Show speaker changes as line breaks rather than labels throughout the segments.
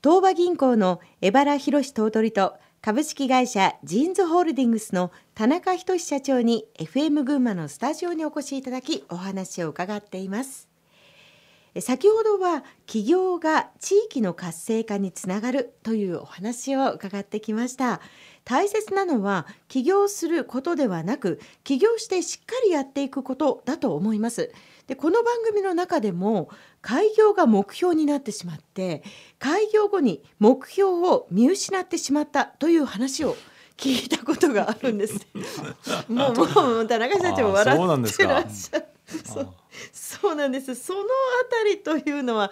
東和銀行の江原博頭取と株式会社ジーンズホールディングスの田中仁社長に FM 群馬のスタジオにお越しいただきお話を伺っています。先ほどは企業が地域の活性化につながるというお話を伺ってきました。大切なのは起業することではなく起業してしっかりやっていくことだと思います。でこの番組の中でも開業が目標になってしまって開業後に目標を見失ってしまったという話を聞いたことがあるんです。もうもう田中社長笑ってらっしゃる。そうそうなんです。そのあたりというのは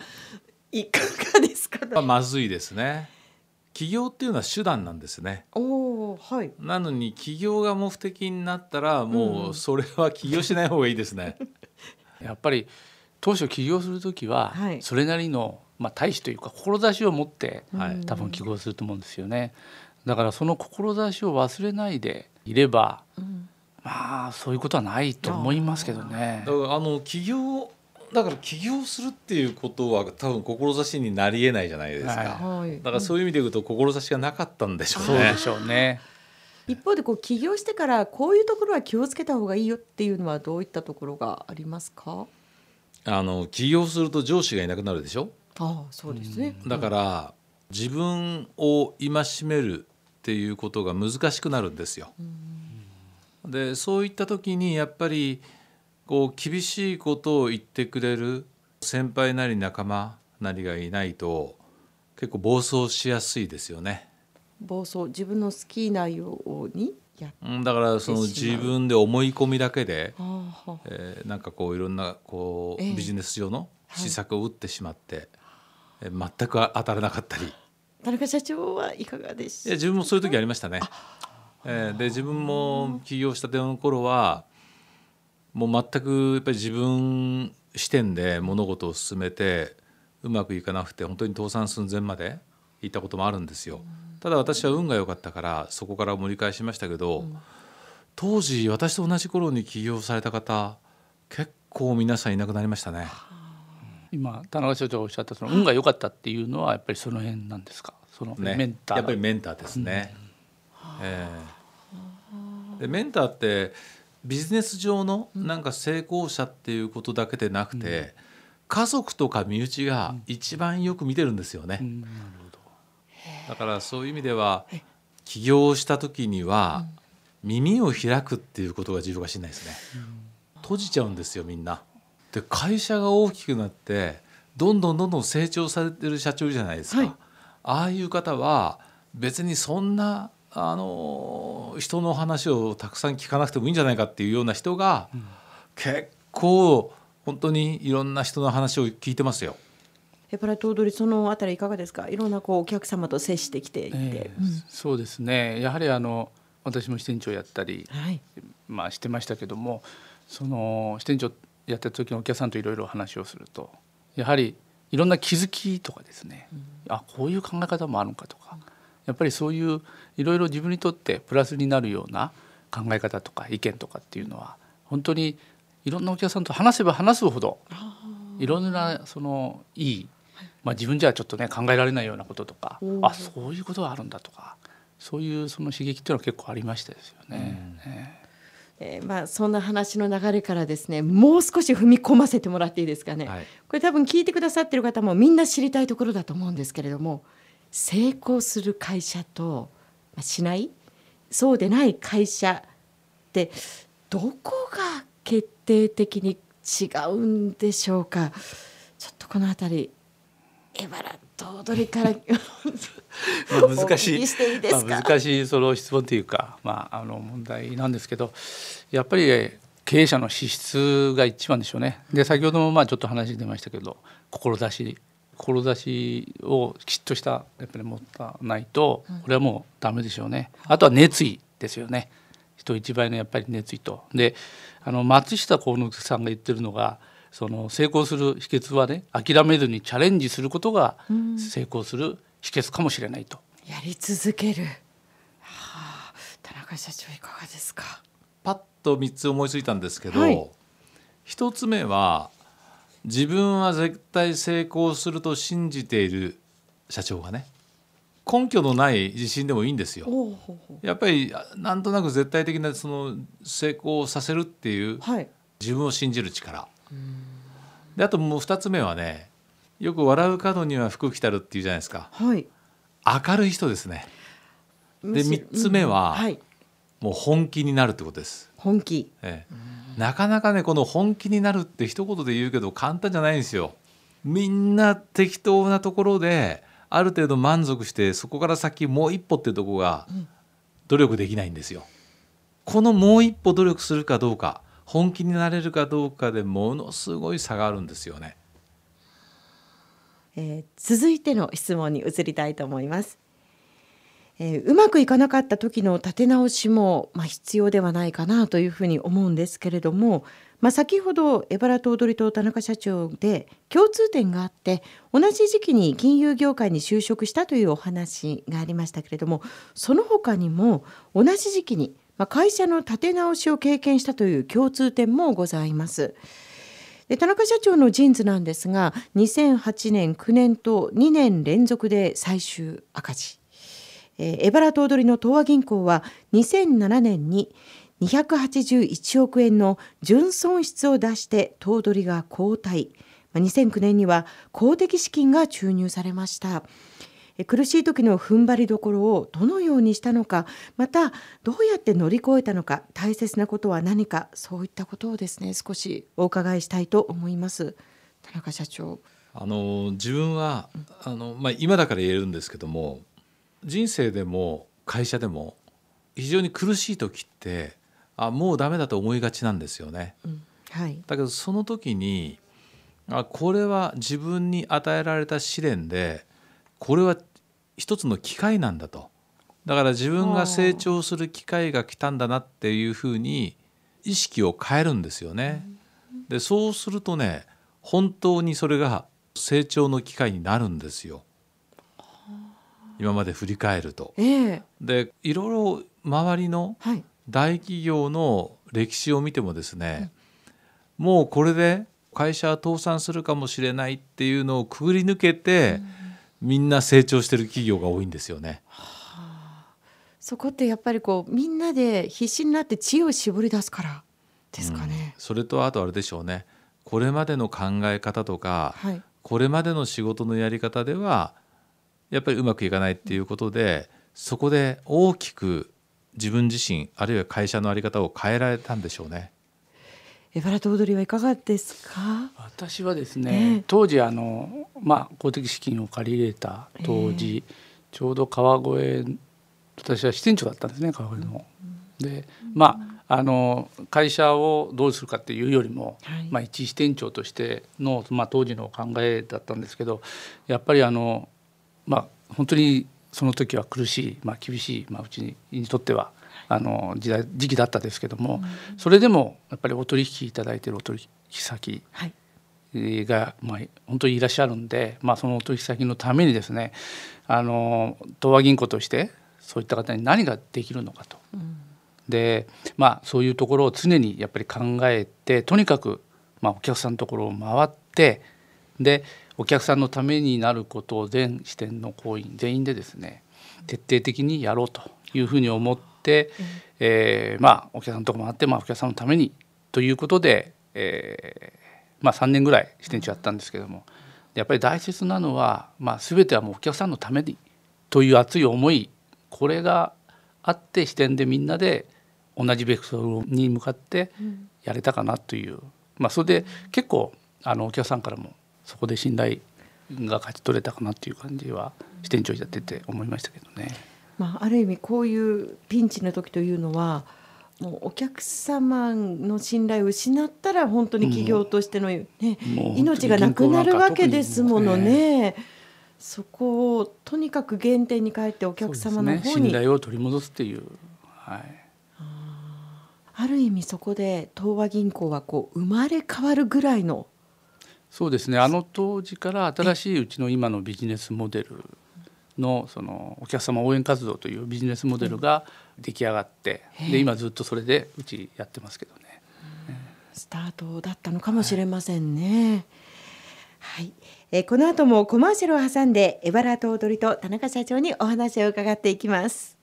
いかがですか？
まずいですね。起業っていうのは手段なんですね。
おはい。
なのに起業が目的になったらもうそれは起業しない方がいいですね。
やっぱり当初起業する時はそれなりの、まあ、大使というか志を持って多分起業すると思うんですよね。だからその志を忘れないでいれば、うん、まあそういうことはないと思いますけどね。
だからあの起業だから起業するっていうことは多分志になりえないじゃないですか、はい、だからそういう意味で言うと志がなかったんでしょうね。そう
でしょうね
一方でこう起業してからこういうところは気をつけた方がいいよっていうのはどういったところがありますか？
あの起業すると上司がいなくなるでしょ？
ああそうですね、
だから自分を戒めるっていうことが難しくなるんですよ。でそういった時にやっぱりこう厳しいことを言ってくれる先輩なり仲間なりがいないと結構暴走しやすいですよね。
暴走自分の好きなように
やだからその自分で思い込みだけで、えー、なんかこういろんなこうビジネス上の施策を打ってしまって、えー、全く当たらなかったり。
田中社長はいかがでし
いや自分もそういう時ありましたね。えー、で自分も起業したての頃はもう全くやっぱり自分視点で物事を進めてうまくいかなくて本当に倒産寸前まで行ったこともあるんですよ。ただ私は運が良かったからそこから盛り返しましたけど、うん、当時私と同じ頃に起業された方結構皆さんいなくなりましたね。
今田中社長がおっしゃったその運が良かったっていうのはやっぱりその辺なんですか？そのメンタ
ー、ね、やっぱりメンターですね。うん、えー、でメンターってビジネス上のなんか成功者っていうことだけでなくて、うん、家族とか身内が一番よく見てるんですよね。うんだからそういう意味では起業した時には耳を開くっていうことが重要かしれないですね。閉じちゃうんですよみんな。で会社が大きくなってどんどんどんどん成長されてる社長じゃないですか。はい、ああいう方は別にそんなあの人の話をたくさん聞かなくてもいいんじゃないかっていうような人が、結構本当にいろんな人の話を聞いてますよ。
エパラ頭取そのあたりいかがですか？いろんなこうお客様と接してきていて、え
ーうん、そうですね。やはりあの私も支店長やったり、はい、まあしてましたけどもその支店長やってた時のお客さんといろいろ話をするとやはりいろんな気づきとかですね、うん、あこういう考え方もあるのかとか、やっぱりそういういろいろ自分にとってプラスになるような考え方とか意見とかっていうのは本当にいろんなお客さんと話せば話すほどいろんなそのいいまあ、自分じゃちょっとね考えられないようなこととかあそういうことがあるんだとかそういうその刺激っていうのは結構ありましたですよね。うん、
えー、まあ、そんな話の流れからですねもう少し踏み込ませてもらっていいですかね、はい、これ多分聞いてくださってる方もみんな知りたいところだと思うんですけれども成功する会社と、まあ、しない？そうでない会社ってどこが決定的に違うんでしょうか？ちょっとこの辺りエバラと踊りから
難しいいまあ、難しいその質問というか、まあ、あの問題なんですけどやっぱり経営者の資質が一番でしょうね。で先ほどもまあちょっと話出ましたけど志志をきちっとしたやっぱり持たないとこれはもうダメでしょうね。あとは熱意ですよね。人一倍のやっぱり熱意と。であの松下幸之さんが言ってるのがその成功する秘訣はね諦めずにチャレンジすることが成功する秘訣かもしれないと。
やり続ける、はあ、田中社長いかがですか？
パッと3つ思いついたんですけど、はい、1つ目は自分は絶対成功すると信じている社長がね根拠のない自信でもいいんですよ。やっぱりなんとなく絶対的なその成功させるっていう、はい、自分を信じる力。であともう2つ目はねよく笑う角には福来たるっていうじゃないですか。はい、明るい人ですね。で3つ目は、はい、もう本気になるってことです。
本気、
ええ、なかなかねこの本気になるって一言で言うけど簡単じゃないんですよ。みんな適当なところである程度満足してそこから先もう一歩っていうとこが努力できないんですよ。このもう一歩努力するかどうか本気になれるかどうかでものすごい差があるんですよね。
えー、続いての質問に移りたいと思います。えー、うまくいかなかった時の立て直しも、まあ、必要ではないかなというふうに思うんですけれども、まあ、先ほど江原頭取と田中社長で共通点があって同じ時期に金融業界に就職したというお話がありましたけれどもその他にも同じ時期に会社の立て直しを経験したという共通点もございます。で田中社長のジーンズなんですが2008年9年と2年連続で最終赤字。えー、エバラ頭取の東和銀行は2007年に281億円の純損失を出して頭取が交代2009年には公的資金が注入されました。苦しい時の踏ん張りどころをどのようにしたのかまたどうやって乗り越えたのか大切なことは何かそういったことをですね少しお伺いしたいと思います。田中社長。
あの自分はあの、まあ、今だから言えるんですけども人生でも会社でも非常に苦しい時ってあもうダメだと思いがちなんですよね。うん、はい、だけどその時にあこれは自分に与えられた試練でこれは一つの機会なんだと。だから自分が成長する機会が来たんだなっていうふうに意識を変えるんですよね。でそうするとね本当にそれが成長の機会になるんですよ。今まで振り返ると。えー、でいろいろ周りの大企業の歴史を見てもですね、うん、もうこれで会社は倒産するかもしれないっていうのをくぐり抜けて、うん、みんな成長してる企業が多いんですよね。は
あ、そこってやっぱりこうみんなで必死になって知恵を絞り出すからですかね。
うん、それとあとあれでしょうねこれまでの考え方とか、はい、これまでの仕事のやり方ではやっぱりうまくいかないっていうことでそこで大きく自分自身あるいは会社の在り方を変えられたんでしょうね。
エバラト踊りはいかがですか？
私はですね、えー、当時あのまあ公的資金を借り入れた当時、えー、ちょうど川越私は支店長だったんですね川越の。うん、でまああの会社をどうするかっていうよりも、はい、まあ一支店長としてのまあ当時の考えだったんですけどやっぱりあのまあ本当にその時は苦しい、まあ、厳しい、まあ、うちにとってはあの時代時期だったですけども、うん、それでもやっぱりお取引いただいているお取引先が、まあ、本当にいらっしゃるんで、まあ、そのお取引先のためにですねあの東和銀行としてそういった方に何ができるのかと。うん、でまあそういうところを常にやっぱり考えてとにかく、まあ、お客さんのところを回ってでお客さんのためになることを全支店の行員全員でですね徹底的にやろうというふうに思って、うん、えー、まあお客さんのとこもあって、まあ、お客さんのためにということで、えーまあ、3年ぐらい支店長やったんですけども。やっぱり大切なのは、まあ、全てはもうお客さんのためにという熱い思いこれがあって支店でみんなで同じベクトルに向かってやれたかなという、まあ、それで結構あのお客さんからもそこで信頼が勝ち取れたかなっていう感じは支店長やってて思いましたけどね。
まあ、ある意味こういうピンチの時というのはもうお客様の信頼を失ったら本当に企業としての、ね、命がなくなるわけですものね。そこをとにかく原点に帰ってお客様の方に、
ね、信頼を取り戻すっていう、はい、
ある意味そこで東和銀行はこう生まれ変わるぐらいの。
そうですね。あの当時から新しいうちの今のビジネスモデルのそのお客様応援活動というビジネスモデルが出来上がってで今ずっとそれでうちやってますけどね。
スタートだったのかもしれませんね。はい、えー、この後もコマーシャルを挟んでエバラ頭取と田中社長にお話を伺っていきます